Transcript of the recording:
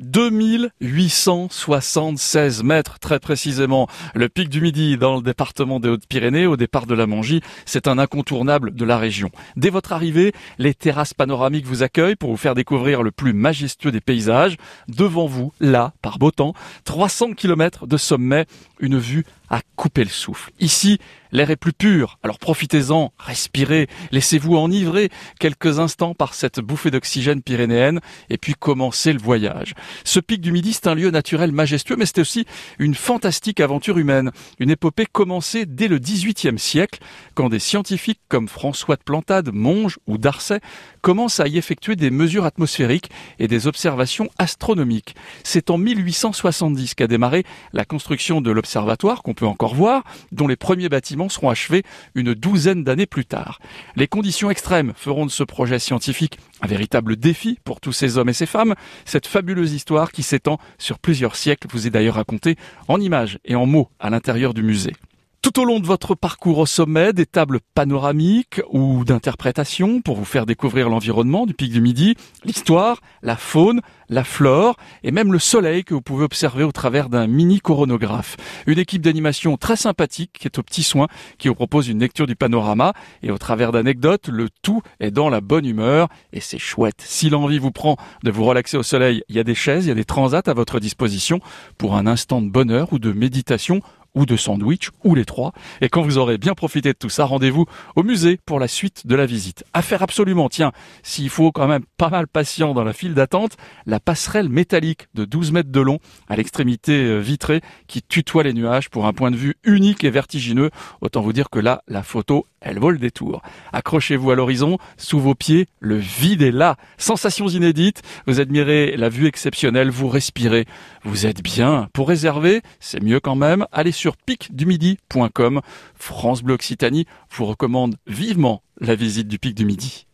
2876 mètres très précisément. Le pic du Midi dans le département des Hautes-Pyrénées au départ de la Mongie, c'est un incontournable de la région. Dès votre arrivée, les terrasses panoramiques vous accueillent pour vous faire découvrir le plus majestueux des paysages. Devant vous, là, par beau temps, 300 km de sommet, une vue à couper le souffle. Ici, l'air est plus pur, alors profitez-en, respirez, laissez-vous enivrer quelques instants par cette bouffée d'oxygène pyrénéenne et puis commencez le voyage. Ce pic du Midi, c'est un lieu naturel majestueux, mais c'est aussi une fantastique aventure humaine, une épopée commencée dès le XVIIIe siècle, quand des scientifiques comme François de Plantade, Monge ou Darcet commencent à y effectuer des mesures atmosphériques et des observations astronomiques. C'est en 1870 qu'a démarré la construction de l'observatoire peut encore voir, dont les premiers bâtiments seront achevés une douzaine d'années plus tard. Les conditions extrêmes feront de ce projet scientifique un véritable défi pour tous ces hommes et ces femmes. Cette fabuleuse histoire qui s'étend sur plusieurs siècles vous est d'ailleurs racontée en images et en mots à l'intérieur du musée. Tout au long de votre parcours au sommet, des tables panoramiques ou d'interprétation pour vous faire découvrir l'environnement du pic du Midi, l'histoire, la faune, la flore et même le soleil que vous pouvez observer au travers d'un mini coronographe. Une équipe d'animation très sympathique qui est au petit soin, qui vous propose une lecture du panorama et au travers d'anecdotes, le tout est dans la bonne humeur et c'est chouette. Si l'envie vous prend de vous relaxer au soleil, il y a des chaises, il y a des transats à votre disposition pour un instant de bonheur ou de méditation ou de sandwich, ou les trois. Et quand vous aurez bien profité de tout ça, rendez-vous au musée pour la suite de la visite. À faire absolument, tiens, s'il faut quand même pas mal patient dans la file d'attente, la passerelle métallique de 12 mètres de long à l'extrémité euh, vitrée qui tutoie les nuages pour un point de vue unique et vertigineux. Autant vous dire que là, la photo, elle vaut le détour. Accrochez-vous à l'horizon, sous vos pieds, le vide est là. Sensations inédites, vous admirez la vue exceptionnelle, vous respirez, vous êtes bien. Pour réserver, c'est mieux quand même, allez sur picdumidi.com. France Bleu Occitanie vous recommande vivement la visite du Pic du Midi.